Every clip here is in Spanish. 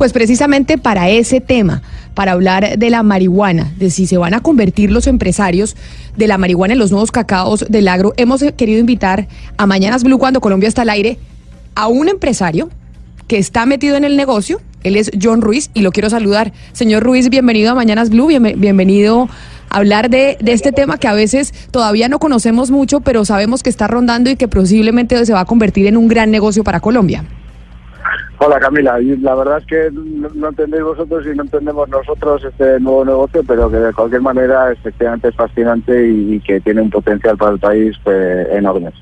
Pues precisamente para ese tema, para hablar de la marihuana, de si se van a convertir los empresarios de la marihuana en los nuevos cacaos del agro, hemos querido invitar a Mañanas Blue cuando Colombia está al aire a un empresario que está metido en el negocio. Él es John Ruiz y lo quiero saludar. Señor Ruiz, bienvenido a Mañanas Blue, bienvenido a hablar de, de, este tema que a veces todavía no conocemos mucho, pero sabemos que está rondando y que posiblemente se va a convertir en un gran negocio para Colombia. Hola Camila, la verdad es que no entendéis vosotros y no entendemos nosotros este nuevo negocio, pero que de cualquier manera efectivamente es fascinante y, que tiene un potencial para el país pues, enorme.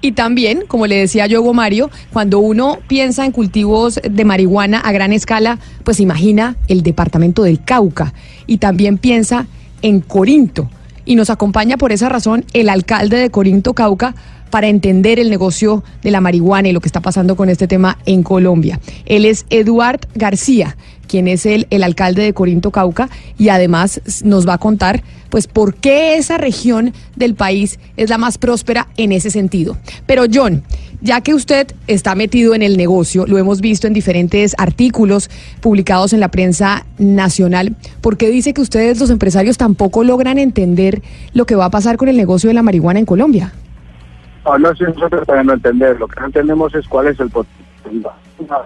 Y también, como le decía yo, Mario, cuando uno piensa en cultivos de marihuana a gran escala, pues imagina el departamento del Cauca y también piensa en Corinto. Y nos acompaña por esa razón el alcalde de Corinto, Cauca, para entender el negocio de la marihuana y lo que está pasando con este tema en Colombia. Él es Eduard García, quien es el, el alcalde de Corinto Cauca y además nos va a contar pues por qué esa región del país es la más próspera en ese sentido. Pero John, ya que usted está metido en el negocio, lo hemos visto en diferentes artículos publicados en la prensa nacional, ¿por qué dice que ustedes los empresarios tampoco logran entender lo que va a pasar con el negocio de la marihuana en Colombia? No, no si nosotros también no entender, lo que no entendemos es cuál es el potencial.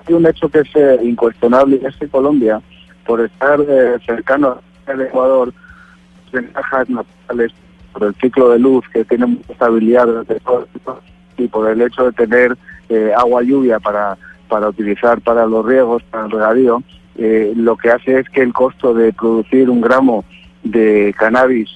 Hay un hecho que es eh, incuestionable es que Colombia, por estar eh, cercano al Ecuador, ventajas naturales por el ciclo de luz que tiene mucha estabilidad y por el hecho de tener eh, agua lluvia para, para utilizar para los riegos, para el regadío, lo que hace es que el costo de producir un gramo de cannabis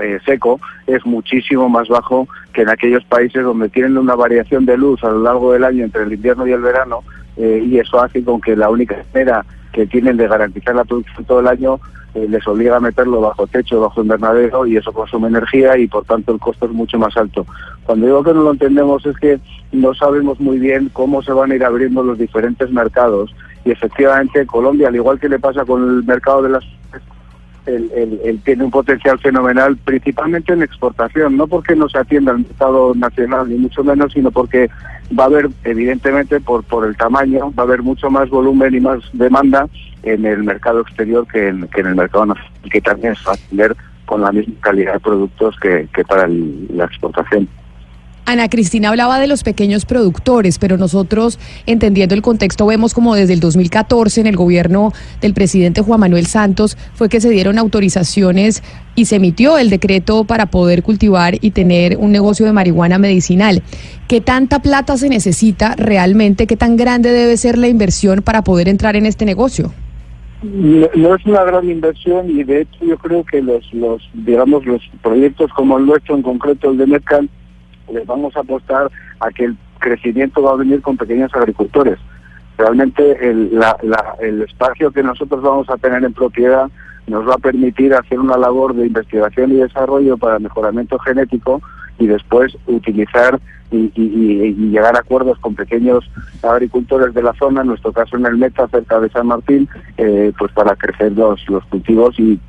eh, seco es muchísimo más bajo que en aquellos países donde tienen una variación de luz a lo largo del año entre el invierno y el verano eh, y eso hace con que la única manera que tienen de garantizar la producción todo el año eh, les obliga a meterlo bajo techo, bajo invernadero y eso consume energía y por tanto el costo es mucho más alto. Cuando digo que no lo entendemos es que no sabemos muy bien cómo se van a ir abriendo los diferentes mercados y efectivamente Colombia, al igual que le pasa con el mercado de las él, tiene un potencial fenomenal, principalmente en exportación, no porque no se atienda al mercado nacional, ni mucho menos, sino porque va a haber, evidentemente, por, por el tamaño, va a haber mucho más volumen y más demanda en el mercado exterior que en, que en el mercado nacional, que también a atender con la misma calidad de productos que, que para la exportación. Ana Cristina hablaba de los pequeños productores, pero nosotros, entendiendo el contexto, vemos como desde el 2014 en el gobierno del presidente Juan Manuel Santos fue que se dieron autorizaciones y se emitió el decreto para poder cultivar y tener un negocio de marihuana medicinal. ¿Qué tanta plata se necesita realmente? ¿Qué tan grande debe ser la inversión para poder entrar en este negocio? No, es una gran inversión y de hecho yo creo que los, los digamos, los proyectos como el nuestro, en concreto el de Mercan, les vamos a apostar a que el crecimiento va a venir con pequeños agricultores. Realmente el, espacio que nosotros vamos a tener en propiedad nos va a permitir hacer una labor de investigación y desarrollo para mejoramiento genético y después utilizar y, llegar a acuerdos con pequeños agricultores de la zona, en nuestro caso en el Meta, cerca de San Martín, eh, pues para crecer los, los cultivos y,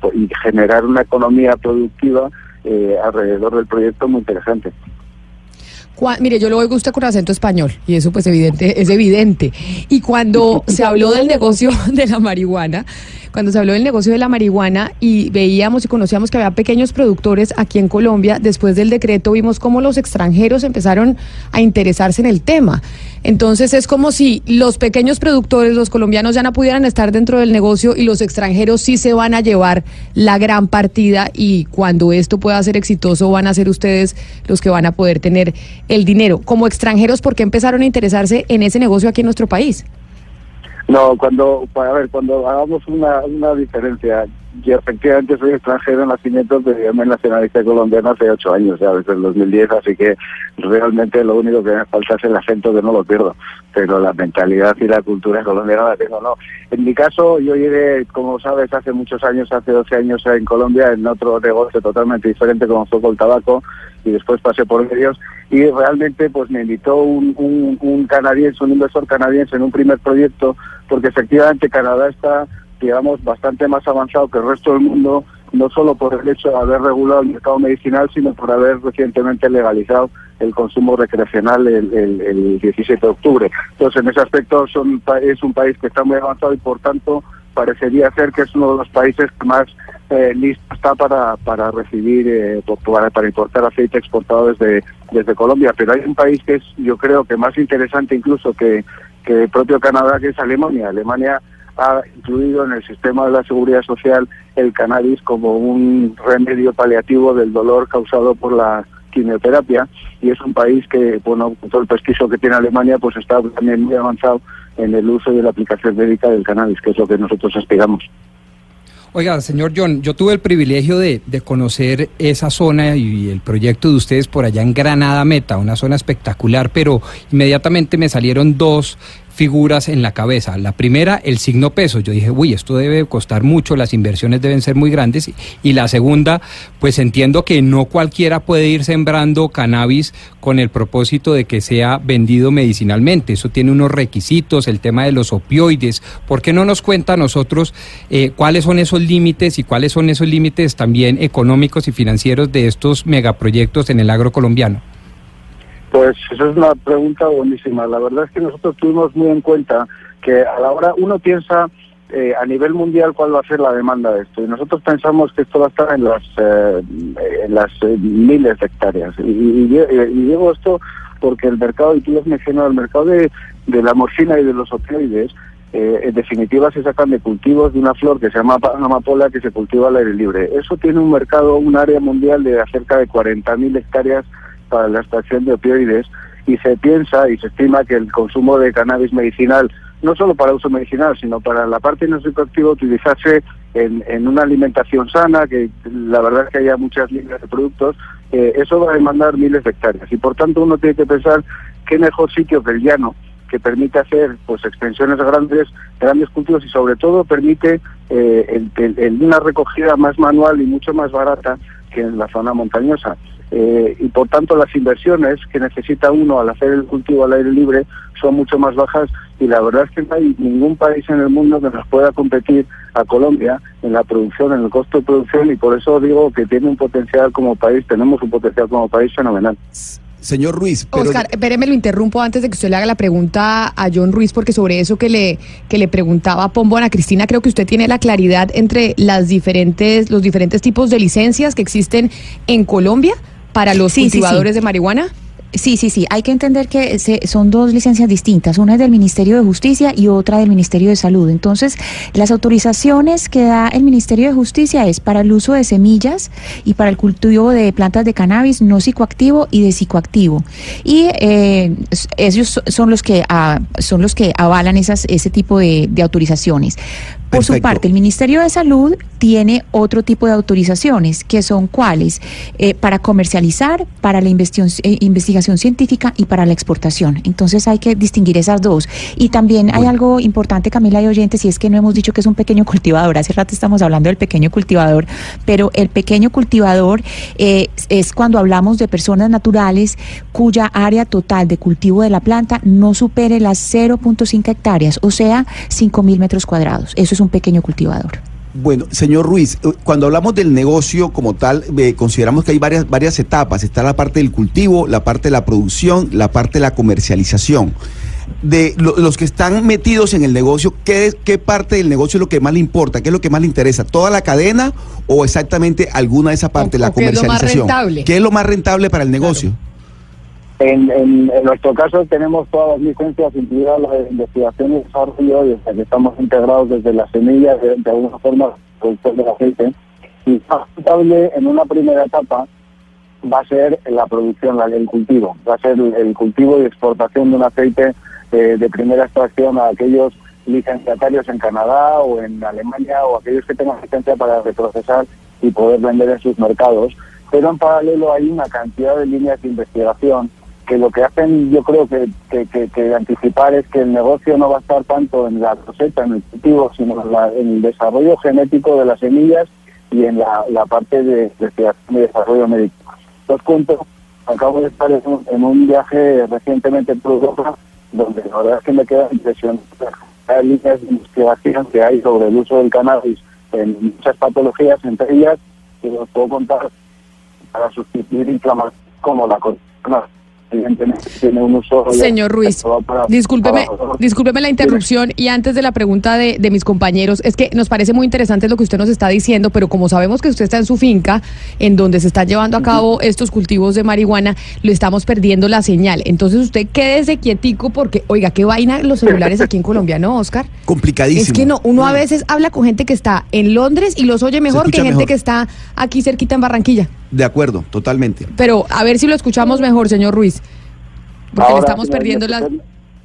generar una economía productiva eh, alrededor del proyecto muy interesante mire, yo lo oigo usted con acento español y eso pues evidente, es evidente. Y cuando se habló del negocio de la marihuana, cuando se habló del negocio de la marihuana y veíamos y conocíamos que había pequeños productores aquí en Colombia, después del decreto vimos cómo los extranjeros empezaron a interesarse en el tema. Entonces es como si los pequeños productores, los colombianos ya no pudieran estar dentro del negocio y los extranjeros sí se van a llevar la gran partida y cuando esto pueda ser exitoso van a ser ustedes los que van a poder tener el dinero. Como extranjeros, ¿por qué empezaron a interesarse en ese negocio aquí en nuestro país? No, cuando, a ver, cuando hagamos una, una diferencia, yo efectivamente soy extranjero en nacimiento, pero yo me nacionalicé colombiano hace ocho años, ya desde el 2010, así que realmente lo único que me falta es el acento que no lo pierdo, pero la mentalidad y la cultura colombiana la tengo, no. En mi caso, yo llegué, como sabes, hace muchos años, hace 12 años en Colombia, en otro negocio totalmente diferente como fue con el tabaco, y después pasé por medios, y realmente pues me invitó un, un, un canadiense, un inversor canadiense en un primer proyecto, porque efectivamente Canadá está digamos, bastante más avanzado que el resto del mundo, no solo por el hecho de haber regulado el mercado medicinal, sino por haber recientemente legalizado el consumo recreacional el, el, 17 de octubre. Entonces, en ese aspecto son, es un país que está muy avanzado y, por tanto, parecería ser que es uno de los países que más eh, listo está para, para recibir, eh, para, para, importar aceite exportado desde, desde Colombia. Pero hay un país que es, yo creo que más interesante incluso que, que el propio Canadá, que es Alemania. Alemania ha incluido en el sistema de la seguridad social el cannabis como un remedio paliativo del dolor causado por la quimioterapia y es un país que, bueno, todo el prestigio que tiene Alemania, pues está también muy avanzado en el uso y la aplicación médica del cannabis, que es lo que nosotros aspiramos. Oiga, señor John, yo tuve el privilegio de, de, conocer esa zona y el proyecto de ustedes por allá en Granada Meta, una zona espectacular, pero inmediatamente me salieron dos figuras en la cabeza. La primera, el signo peso. Yo dije, uy, esto debe costar mucho, las inversiones deben ser muy grandes. Y la segunda, pues entiendo que no cualquiera puede ir sembrando cannabis con el propósito de que sea vendido medicinalmente. Eso tiene unos requisitos, el tema de los opioides. ¿Por qué no nos cuenta a nosotros eh, cuáles son esos límites y cuáles son esos límites también económicos y financieros de estos megaproyectos en el agro colombiano? Pues esa es una pregunta buenísima. La verdad es que nosotros tuvimos muy en cuenta que a la hora uno piensa eh, a nivel mundial cuál va a ser la demanda de esto y nosotros pensamos que esto va a estar en las eh, en las eh, miles de hectáreas y, digo esto porque el mercado y tú has mencionado el mercado de, de la morfina y de los opioides en definitiva se sacan de cultivos de una flor que se llama amapola que se cultiva al aire libre. Eso tiene un mercado, un área mundial de cerca de 40.000 hectáreas para la extracción de opioides y se piensa y se estima que el consumo de cannabis medicinal, no solo para uso medicinal, sino para la parte psicoactiva, utilizarse en, en, una alimentación sana, que la verdad es que haya muchas líneas de productos, eh, eso va a demandar miles de hectáreas. Y por tanto uno tiene que pensar qué mejor sitio que el llano, que permite hacer pues extensiones grandes, grandes cultivos y sobre todo permite eh, una recogida más manual y mucho más barata que en la zona montañosa. Eh, y por tanto las inversiones que necesita uno al hacer el cultivo al aire libre son mucho más bajas y la verdad es que no hay ningún país en el mundo que nos pueda competir a Colombia en la producción, en el costo de producción y por eso digo que tiene un potencial como país, tenemos un potencial como país fenomenal. Señor Ruiz. Oscar, espéreme, lo interrumpo antes de que usted le haga la pregunta a John Ruiz, porque sobre eso que le, que le preguntaba Pombo Ana Cristina, creo que usted tiene la claridad entre las diferentes, los diferentes tipos de licencias que existen en Colombia para los cultivadores de marihuana. Sí, sí, sí. Hay que entender que son dos licencias distintas. Una es del Ministerio de Justicia y otra del Ministerio de Salud. Entonces, las autorizaciones que da el Ministerio de Justicia es para el uso de semillas y para el cultivo de plantas de cannabis no psicoactivo y de psicoactivo. Y eh, ellos son los que ah, son los que avalan esas, ese tipo de autorizaciones. Por su parte, el Ministerio de Salud tiene otro tipo de autorizaciones, que son cuáles? Eh, para comercializar, para la eh, investigación, científica y para la exportación. Entonces hay que distinguir esas dos. Y también hay algo importante, Camila y oyentes, y es que no hemos dicho que es un pequeño cultivador. Hace rato estamos hablando del pequeño cultivador, pero el pequeño cultivador eh, es cuando hablamos de personas naturales cuya área total de cultivo de la planta no supere las 0.5 hectáreas, o sea, 5 mil metros cuadrados. Eso un pequeño cultivador. Bueno, señor Ruiz, eh, cuando hablamos del negocio como tal, eh, consideramos que hay varias, varias etapas. Está la parte del cultivo, la parte de la producción, la parte de la comercialización. De los que están metidos en el negocio, ¿qué, ¿qué parte del negocio es lo que más le importa? ¿Qué es lo que más le interesa? ¿Toda la cadena o exactamente alguna de esa parte, la comercialización? ¿Qué es lo más rentable para el negocio? En, en, nuestro caso tenemos todas las licencias, incluidas la de investigación y que estamos integrados desde las semillas, de, alguna forma, productor del aceite. Y rentable en una primera etapa va a ser la producción, el cultivo. Va a ser el, cultivo y exportación de un aceite eh, de primera extracción a aquellos licenciatarios en Canadá o en Alemania o aquellos que tengan licencia para reprocesar y poder vender en sus mercados. Pero en paralelo hay una cantidad de líneas de investigación que lo que hacen yo creo que, que, anticipar es que el negocio no va a estar tanto en la cosecha, en el cultivo, sino en, el desarrollo genético de las semillas y en la, parte de y desarrollo médico. Os cuento, acabo de estar en un, viaje recientemente por Europa, donde la verdad es que me queda impresionante las líneas de investigación que hay sobre el uso del cannabis en muchas patologías, entre ellas, que os puedo contar, para sustituir inflamación como la corona evidentemente tiene un uso... Señor Ruiz, discúlpeme, discúlpeme la interrupción y antes de la pregunta de, de, mis compañeros, es que nos parece muy interesante lo que usted nos está diciendo, pero como sabemos que usted está en su finca, en donde se están llevando a cabo estos cultivos de marihuana, lo estamos perdiendo la señal. Entonces usted quédese quietico porque, oiga, qué vaina los celulares aquí en Colombia, ¿no, Oscar? Complicadísimo. Es que no, uno a veces habla con gente que está en Londres y los oye mejor que gente que está aquí cerquita en Barranquilla. De acuerdo, totalmente. Pero a ver si lo escuchamos mejor, señor Ruiz. Porque le estamos perdiendo la...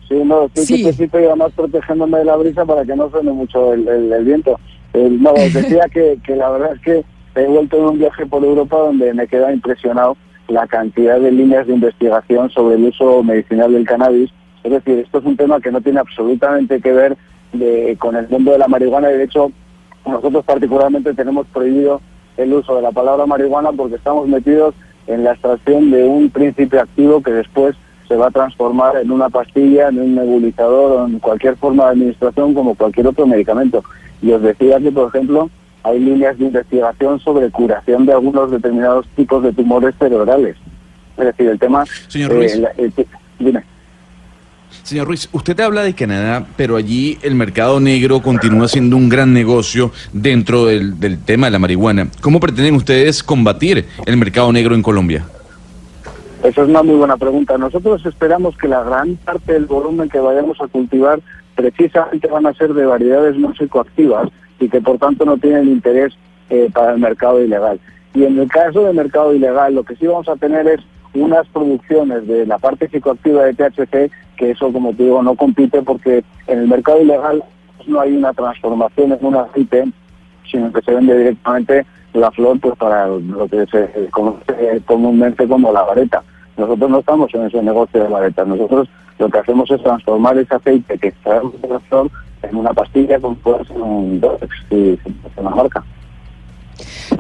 Sí, no, estoy sí. y además protegiéndome de la brisa para que no suene mucho el, el, viento. no, decía que, que la verdad es que he vuelto en un viaje por Europa donde me queda impresionado la cantidad de líneas de investigación sobre el uso medicinal del cannabis. Es decir, esto es un tema que no tiene absolutamente que ver de, con el mundo de la marihuana y de hecho nosotros particularmente tenemos prohibido el uso de la palabra marihuana porque estamos metidos en la extracción de un principio activo que después se va a transformar en una pastilla, en un nebulizador o en cualquier forma de administración como cualquier otro medicamento. Y os decía que, por ejemplo, hay líneas de investigación sobre curación de algunos determinados tipos de tumores cerebrales. Es decir, el tema... Señor Ruiz. dime. Señor Ruiz, usted habla de Canadá, pero allí el mercado negro continúa siendo un gran negocio dentro del, tema de la marihuana. ¿Cómo pretenden ustedes combatir el mercado negro en Colombia? Esa es una muy buena pregunta. Nosotros esperamos que la gran parte del volumen que vayamos a cultivar precisamente van a ser de variedades no psicoactivas y que por tanto no tienen interés eh, para el mercado ilegal. Y en el caso del mercado ilegal, lo que sí vamos a tener es unas producciones de la parte psicoactiva de THC, eso, como te digo, no compite porque en el mercado ilegal no hay una transformación en un aceite, sino que se vende directamente la flor pues para lo que se conoce comúnmente como la vareta. Nosotros no estamos en ese negocio de varetas. Nosotros lo que hacemos es transformar ese aceite que extraemos de la flor en una pastilla con puede ser un si, se marca.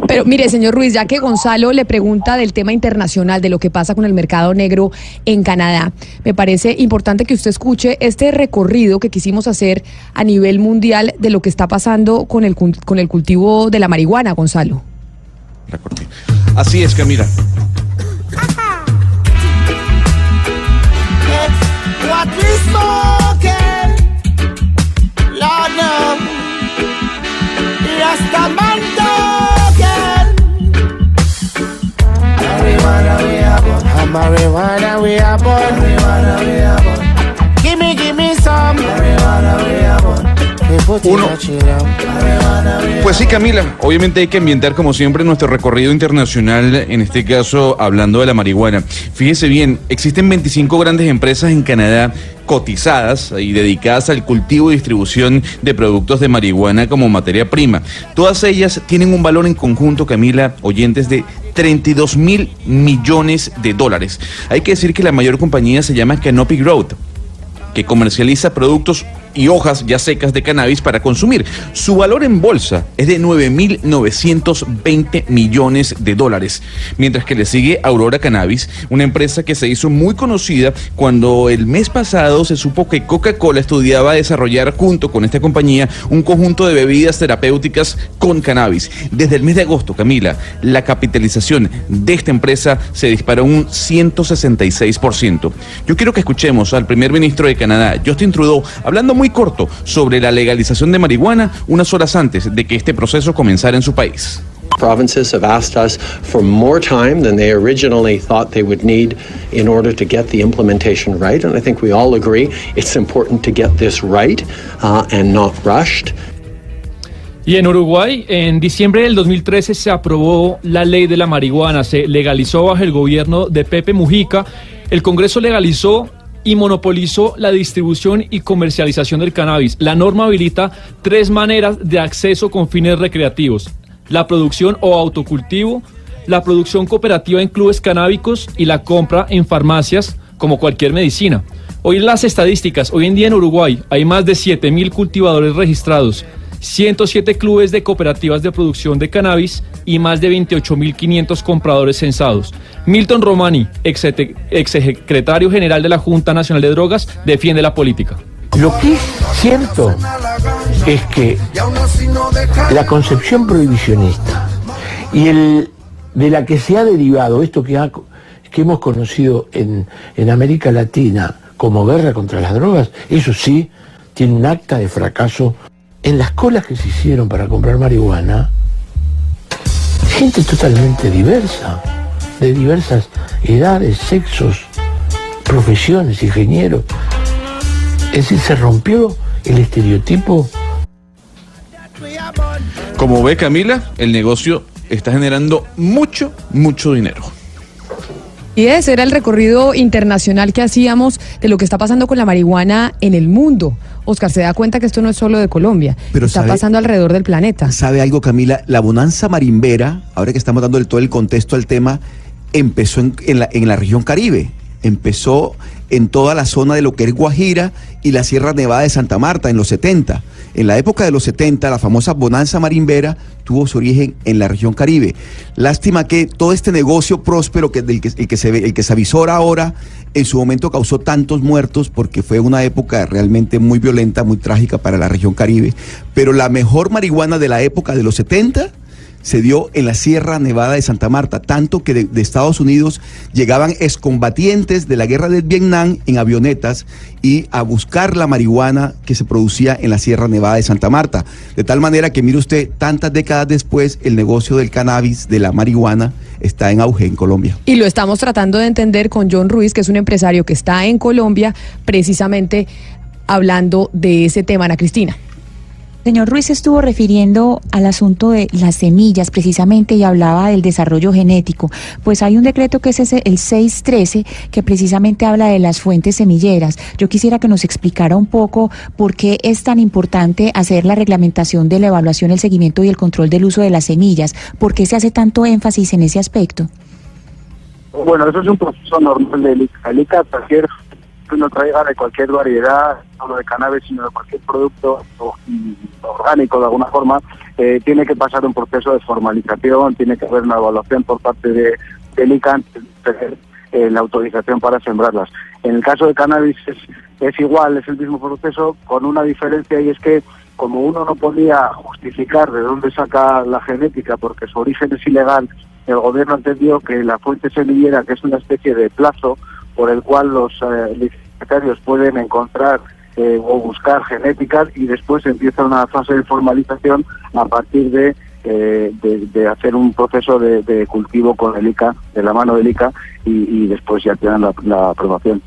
Pero mire, señor Ruiz, ya que Gonzalo le pregunta del tema internacional, de lo que pasa con el mercado negro en Canadá, me parece importante que usted escuche este recorrido que quisimos hacer a nivel mundial de lo que está pasando con el, con el cultivo de la marihuana, Gonzalo. Así es, Camila. Lord, no. Rastaman talking. Marijuana we are born. Marijuana we are born. Marijuana we are born. Uno. Pues sí, Camila, obviamente hay que ambientar como siempre nuestro recorrido internacional, en este caso hablando de la marihuana. Fíjese bien, existen 25 grandes empresas en Canadá cotizadas y dedicadas al cultivo y distribución de productos de marihuana como materia prima. Todas ellas tienen un valor en conjunto, Camila, oyentes de 32 mil millones de dólares. Hay que decir que la mayor compañía se llama Canopy Growth que comercializa productos y hojas ya secas de cannabis para consumir. Su valor en bolsa es de 9.920 millones de dólares, mientras que le sigue Aurora Cannabis, una empresa que se hizo muy conocida cuando el mes pasado se supo que Coca-Cola estudiaba desarrollar junto con esta compañía un conjunto de bebidas terapéuticas con cannabis. Desde el mes de agosto, Camila, la capitalización de esta empresa se disparó un 166%. Yo quiero que escuchemos al primer ministro de Canadá, Justin Trudeau, hablando muy corto sobre la legalización de marihuana unas horas antes de que este proceso comenzara en su país. Provinces have asked us for more time than they originally thought they would need in order to get the implementation right. And I think we all agree it's important to get this right uh, and not rushed. Y en Uruguay, en diciembre del 2013 se aprobó la ley de la marihuana, se legalizó bajo el gobierno de Pepe Mujica. El Congreso legalizó y monopolizó la distribución y comercialización del cannabis. La norma habilita tres maneras de acceso con fines recreativos. La producción o autocultivo, la producción cooperativa en clubes canábicos y la compra en farmacias como cualquier medicina. Hoy las estadísticas, hoy en día en Uruguay hay más de 7.000 cultivadores registrados, 107 clubes de cooperativas de producción de cannabis y más de 28.500 compradores censados. Milton Romani, ex secretario general de la Junta Nacional de Drogas, defiende la política. Lo que es cierto es que la concepción prohibicionista y el de la que se ha derivado esto que, hemos conocido en América Latina como guerra contra las drogas, eso sí, tiene un acta de fracaso. En las colas que se hicieron para comprar marihuana, gente totalmente diversa, de diversas edades, sexos, profesiones, ingenieros. Es decir, se rompió el estereotipo. Como ve Camila, el negocio está generando mucho, mucho dinero. Y ese era el recorrido internacional que hacíamos de lo que está pasando con la marihuana en el mundo. Oscar se da cuenta que esto no es solo de Colombia, Pero está sabe- pasando alrededor del planeta. ¿Sabe algo, Camila? La bonanza marimbera, ahora que estamos dando todo el contexto al tema, empezó en, en la, en la región Caribe. Empezó en toda la zona de lo que es Guajira y la Sierra Nevada de Santa Marta en los 70. En la época de los 70, la famosa bonanza marimbera tuvo su origen en la región Caribe. Lástima que todo este negocio próspero que, el, que se ve, el que se ahora, en su momento causó tantos muertos porque fue una época realmente muy violenta, muy trágica para la región Caribe. Pero la mejor marihuana de la época de los 70 se dio en la Sierra Nevada de Santa Marta, tanto que de, Estados Unidos llegaban excombatientes de la guerra del Vietnam en avionetas y a buscar la marihuana que se producía en la Sierra Nevada de Santa Marta. De tal manera que, mire usted, tantas décadas después, el negocio del cannabis, de la marihuana, está en auge en Colombia. Y lo estamos tratando de entender con John Ruiz, que es un empresario que está en Colombia, precisamente hablando de ese tema, Ana Cristina. Señor Ruiz estuvo refiriendo al asunto de las semillas precisamente y hablaba del desarrollo genético. Pues hay un decreto que es ese, el 613 que precisamente habla de las fuentes semilleras. Yo quisiera que nos explicara un poco por qué es tan importante hacer la reglamentación de la evaluación, el seguimiento y el control del uso de las semillas. ¿Por qué se hace tanto énfasis en ese aspecto? Bueno, eso es un proceso normal. El ICA, cualquier que uno traiga de cualquier variedad, no de cannabis, sino de cualquier producto orgánico de alguna forma, eh, tiene que pasar un proceso de formalización, tiene que haber una evaluación por parte de, del ICA antes de tener eh, la autorización para sembrarlas. En el caso de cannabis es, es igual, es el mismo proceso, con una diferencia y es que como uno no podía justificar de dónde saca la genética porque su origen es ilegal, el gobierno entendió que la fuente semillera, que es una especie de plazo por el cual los eh, pueden encontrar eh, o buscar genéticas y después empieza una fase de formalización a partir de, eh, de, hacer un proceso de, de cultivo con el ICA, de la mano del ICA, y, y después ya tienen la, la aprobación.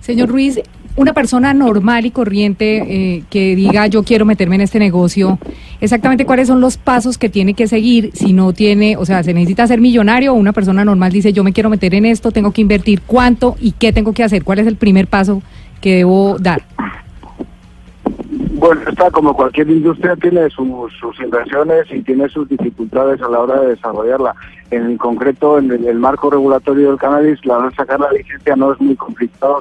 Señor Ruiz, una persona normal y corriente eh, que diga yo quiero meterme en este negocio, exactamente cuáles son los pasos que tiene que seguir si no tiene, o sea, se necesita ser millonario o una persona normal dice yo me quiero meter en esto, tengo que invertir cuánto y qué tengo que hacer, cuál es el primer paso que debo dar. Bueno, está como cualquier industria tiene sus, inversiones y tiene sus dificultades a la hora de desarrollarla. En concreto, en el, el marco regulatorio del cannabis, la hora de sacar la licencia no es muy complicado.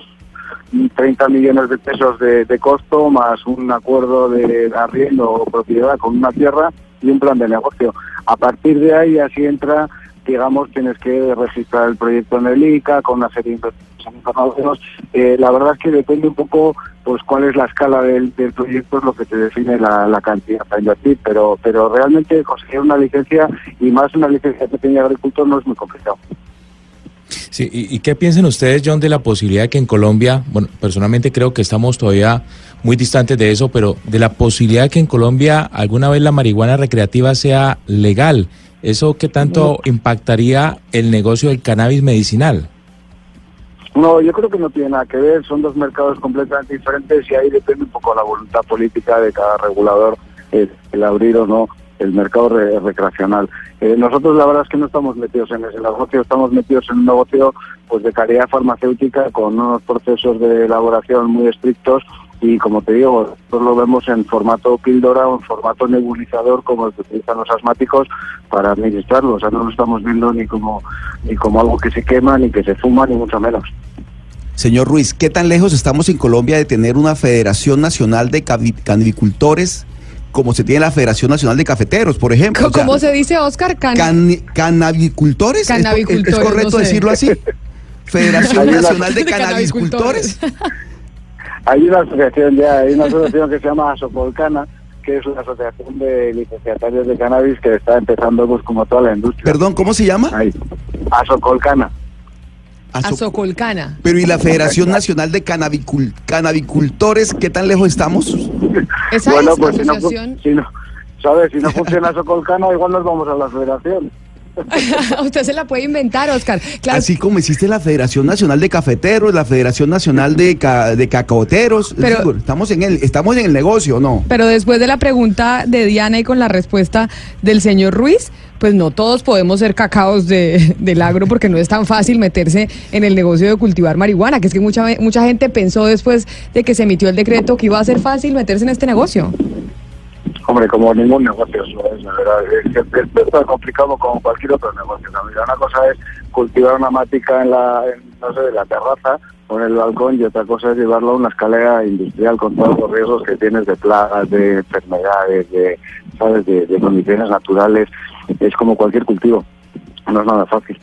Son 30 millones de pesos de, costo más un acuerdo de arriendo o propiedad con una tierra y un plan de negocio. A partir de ahí así entra, digamos, tienes que registrar el proyecto en el ICA con una serie de internacionales. Eh, la verdad es que depende un poco pues cuál es la escala del, proyecto es lo que te define la, cantidad para invertir, pero pero realmente conseguir una licencia y más una licencia de pequeño no es muy complicado. Sí, ¿y, y qué piensan ustedes, John, de la posibilidad de que en Colombia, bueno, personalmente creo que estamos todavía muy distantes de eso, pero de la posibilidad de que en Colombia alguna vez la marihuana recreativa sea legal? ¿Eso qué tanto impactaría el negocio del cannabis medicinal? No, yo creo que no tiene nada que ver, son dos mercados completamente diferentes y ahí depende un poco la voluntad política de cada regulador el abrir o no el mercado re- recreacional. Eh, nosotros la verdad es que no estamos metidos en ese negocio, estamos metidos en un negocio pues de calidad farmacéutica con unos procesos de elaboración muy estrictos y como te digo, nosotros lo vemos en formato píldora o en formato nebulizador como el que utilizan los asmáticos para administrarlo, o sea, no lo estamos viendo ni como ni como algo que se quema, ni que se fuma, ni mucho menos. Señor Ruiz, ¿qué tan lejos estamos en Colombia de tener una Federación Nacional de Cavi- Canabicultores como se tiene la Federación Nacional de Cafeteros, por ejemplo? O sea, ¿Cómo se dice, Oscar? Can- Can- canabicultores. ¿Es- Canabicultores, ¿Es, correcto no sé. decirlo así? Federación Nacional de de Canabicultores. Hay una asociación ya, hay una asociación que se llama Asopolcana, que es una asociación de licenciatarios de cannabis que está empezando pues como toda la industria. Perdón, ¿cómo se llama? Ahí. Asocolcana. A Socolcana. Pero ¿y la Federación Nacional de Canabicul- Canabicultores, qué tan lejos estamos? Esa bueno, es pues si no, fu- asociación. si no, ¿sabes? Si no funciona Socolcana, igual nos vamos a la federación. Usted se la puede inventar, Oscar. Claro, Así como existe la Federación Nacional de Cafeteros, la Federación Nacional de, ca- de Cacaoteros. Pero- decir, estamos en el, estamos en el negocio, ¿no? Pero después de la pregunta de Diana y con la respuesta del señor Ruiz, pues no todos podemos ser cacaos de, del agro porque no es tan fácil meterse en el negocio de cultivar marihuana, que es que mucha, mucha gente pensó después de que se emitió el decreto que iba a ser fácil meterse en este negocio. Hombre, como ningún negocio, eso es, la verdad. Es, es complicado como cualquier otro negocio. Verdad, una cosa es cultivar una matica en la, en, no sé, la terraza o en el balcón y otra cosa es llevarlo a una escalera industrial con todos los riesgos que tienes de plagas, de enfermedades, de, ¿sabes? De, de condiciones naturales. Es como cualquier cultivo. No es nada fácil.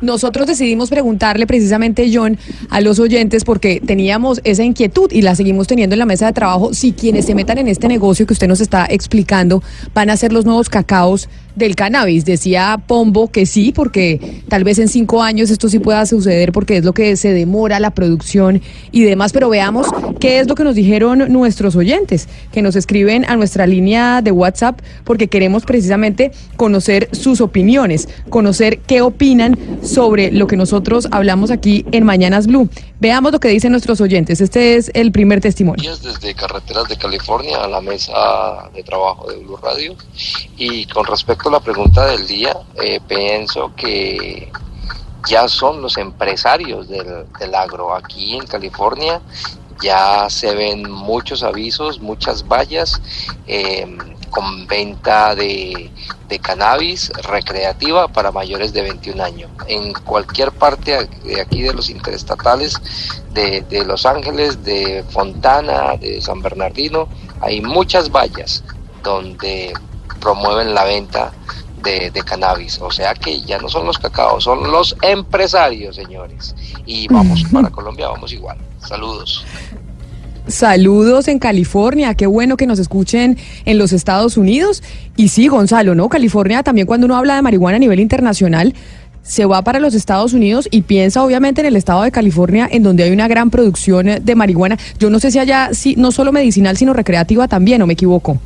Nosotros decidimos preguntarle precisamente, John, a los oyentes porque teníamos esa inquietud y la seguimos teniendo en la mesa de trabajo, si quienes se metan en este negocio que usted nos está explicando van a ser los nuevos cacaos del cannabis. Decía Pombo que sí, porque tal vez en cinco años esto sí pueda suceder porque es lo que se demora la producción y demás, pero veamos qué es lo que nos dijeron nuestros oyentes, que nos escriben a nuestra línea de WhatsApp porque queremos precisamente conocer sus opiniones, conocer qué opinan sobre lo que nosotros hablamos aquí en Mañanas Blue. Veamos lo que dicen nuestros oyentes. Este es el primer testimonio. desde Carreteras de California a la mesa de trabajo de Blue Radio. Y con respecto a la pregunta del día, eh, pienso que ya son los empresarios del, del agro. Aquí en California ya se ven muchos avisos, muchas vallas eh, con venta de, de cannabis recreativa para mayores de 21 años. En cualquier parte de aquí de los interestatales de, de Los Ángeles, de Fontana, de San Bernardino, hay muchas vallas donde promueven la venta de, de cannabis. O sea que ya no son los cacaos, son los empresarios, señores. Y vamos para Colombia, vamos igual. Saludos. Saludos en California, qué bueno que nos escuchen en los Estados Unidos. Y sí, Gonzalo, ¿no? California también cuando uno habla de marihuana a nivel internacional, se va para los Estados Unidos y piensa obviamente en el estado de California, en donde hay una gran producción de marihuana. Yo no sé si allá, sí, no solo medicinal, sino recreativa también, ¿o me equivoco?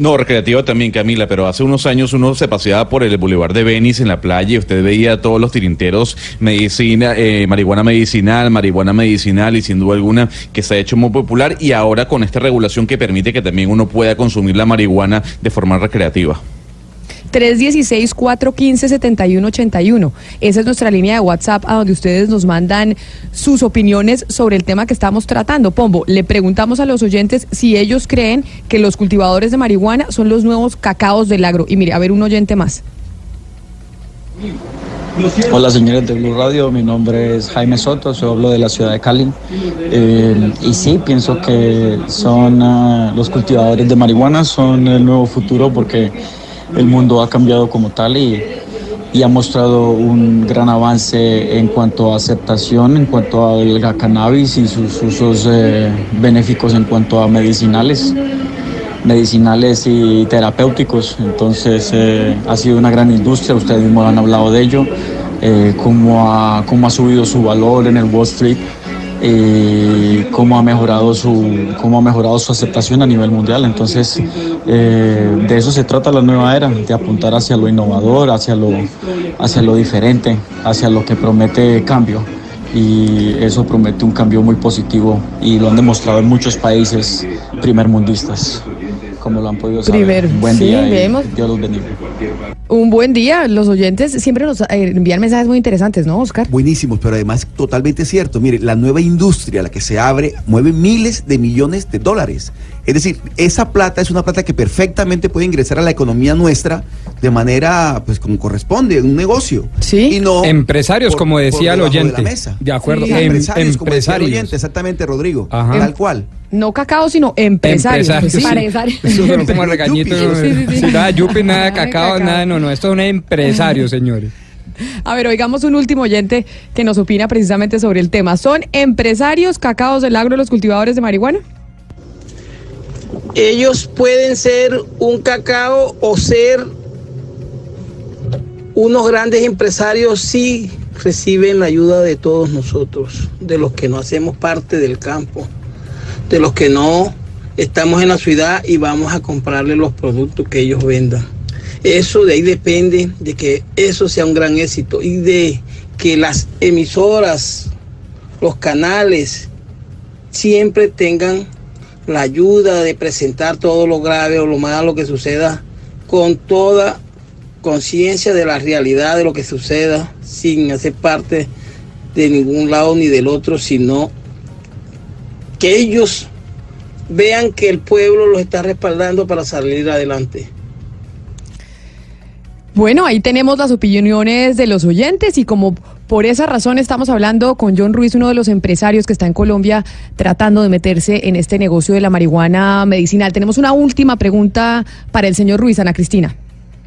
No, recreativa también, Camila, pero hace unos años uno se paseaba por el Boulevard de Venice en la playa y usted veía todos los tirinteros, medicina, eh, marihuana medicinal, marihuana medicinal y sin duda alguna que se ha hecho muy popular y ahora con esta regulación que permite que también uno pueda consumir la marihuana de forma recreativa. 316-415-7181. Esa es nuestra línea de WhatsApp a donde ustedes nos mandan sus opiniones sobre el tema que estamos tratando. Pombo, le preguntamos a los oyentes si ellos creen que los cultivadores de marihuana son los nuevos cacaos del agro. Y mire, a ver, un oyente más. Hola señores de Blue Radio, mi nombre es Jaime Soto, soy hablo de la ciudad de Cali. Eh, y sí, pienso que son ah, los cultivadores de marihuana, son el nuevo futuro porque el mundo ha cambiado como tal y, ha mostrado un gran avance en cuanto a aceptación, en cuanto al cannabis y sus usos eh, benéficos en cuanto a medicinales medicinales y terapéuticos. Entonces eh, ha sido una gran industria, ustedes mismos han hablado de ello, eh, ha, cómo ha subido su valor en el Wall Street y cómo ha mejorado su, cómo ha mejorado su aceptación a nivel mundial. Entonces eh, de eso se trata la nueva era, de apuntar hacia lo innovador, hacia lo, hacia lo diferente, hacia lo que promete cambio y eso promete un cambio muy positivo y lo han demostrado en muchos países primermundistas, como lo han podido saber. Primer, Buen sí, día y vemos. Dios los bendiga. Un buen día. Los oyentes siempre nos eh, envían mensajes muy interesantes, ¿no, Oscar? Buenísimos, pero además totalmente cierto. Mire, la nueva industria, la que se abre, mueve miles de millones de dólares. Es decir, esa plata es una plata que perfectamente puede ingresar a la economía nuestra de manera, pues como corresponde, un negocio. Sí. Y no Empresarios, por- como decía el debajo de la oyente. mesa. De acuerdo, Sí. em- empresarios, como decía el oyente, exactamente, Rodrigo. Ajá. Tal cual. No cacao, sino empresarios. Empresarios, sí. sí. Eso como regañito. Sí, Nada yupi, nada cacao. nada, no, no. Esto es un empresario, señores. A ver, oigamos un último oyente que nos opina precisamente sobre el tema. ¿Son empresarios cacaos del agro los cultivadores de marihuana? Ellos pueden ser un cacao o ser unos grandes empresarios si reciben la ayuda de todos nosotros, de los que no hacemos parte del campo, de los que no estamos en la ciudad y vamos a comprarle los productos que ellos vendan. Eso de ahí depende de que eso sea un gran éxito y de que las emisoras, los canales, siempre tengan la ayuda de presentar todo lo grave o lo malo que suceda con toda conciencia de la realidad de lo que suceda sin hacer parte de ningún lado ni del otro, sino que ellos vean que el pueblo los está respaldando para salir adelante. Bueno, ahí tenemos las opiniones de los oyentes y como por esa razón estamos hablando con John Ruiz, uno de los empresarios que está en Colombia tratando de meterse en este negocio de la marihuana medicinal. Tenemos una última pregunta para el señor Ruiz, Ana Cristina.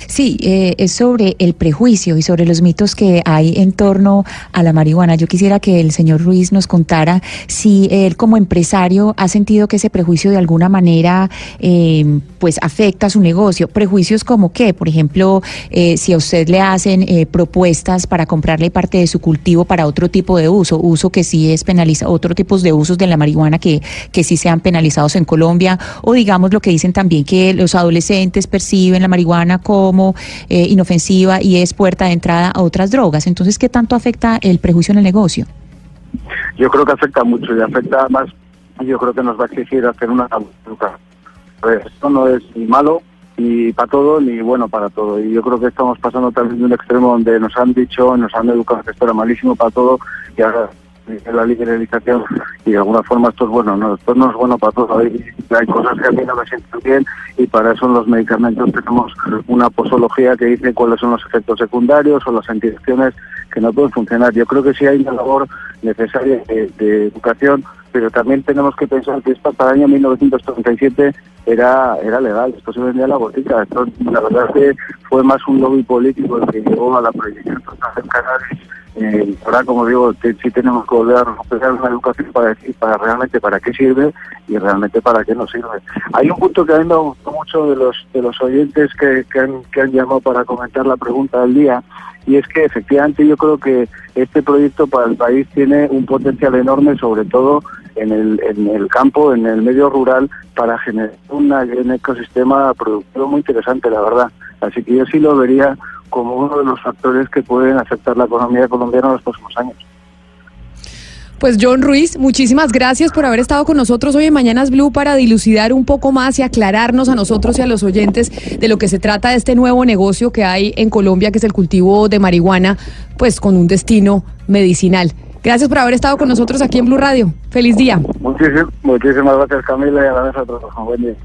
Sí, eh, es sobre el prejuicio y sobre los mitos que hay en torno a la marihuana. Yo quisiera que el señor Ruiz nos contara si él como empresario ha sentido que ese prejuicio de alguna manera eh, pues afecta su negocio. Prejuicios como qué, por ejemplo, eh, si a usted le hacen eh, propuestas para comprarle parte de su cultivo para otro tipo de uso, uso que sí es penalizado, otro tipos de usos de la marihuana que, que sí sean penalizados en Colombia, o digamos lo que dicen también que los adolescentes perciben la marihuana como como eh, inofensiva y es puerta de entrada a otras drogas. Entonces, ¿qué tanto afecta el prejuicio en el negocio? Yo creo que afecta mucho y afecta más. Yo creo que nos va a exigir hacer una esto no es ni malo ni para todo ni bueno para todo. Y yo creo que estamos pasando también de un extremo donde nos han dicho, nos han educado que esto era malísimo para todo y ahora la liberalización y de alguna forma esto es bueno, no, esto no es bueno para todos. Hay, cosas que a mí no me sienten bien y para eso en los medicamentos tenemos una posología que dice cuáles son los efectos secundarios o las antiacciones que no pueden funcionar. Yo creo que sí hay una labor necesaria de, educación, pero también tenemos que pensar que esto hasta el año 1937 era era legal, esto se vendía a la botica. Esto, la verdad es que fue más un lobby político el que llevó a la prohibición total del cannabis eh, ahora, como digo, sí tenemos que volver a recuperar una educación para decir para realmente para qué sirve y realmente para qué no sirve. Hay un punto que a mí me gustó mucho de los de los oyentes que, que, han, que han llamado para comentar la pregunta del día y es que efectivamente yo creo que este proyecto para el país tiene un potencial enorme, sobre todo en el, en el campo, en el medio rural, para generar una, un ecosistema productivo muy interesante, la verdad. Así que yo sí lo vería como uno de los factores que pueden afectar la economía colombiana en los próximos años. Pues John Ruiz, muchísimas gracias por haber estado con nosotros hoy en Mañanas Blue para dilucidar un poco más y aclararnos a nosotros y a los oyentes de lo que se trata de este nuevo negocio que hay en Colombia, que es el cultivo de marihuana, pues con un destino medicinal. Gracias por haber estado con nosotros aquí en Blue Radio. Feliz día. Muchísimas, muchísimas gracias Camila y a la mesa a todos. Buen día.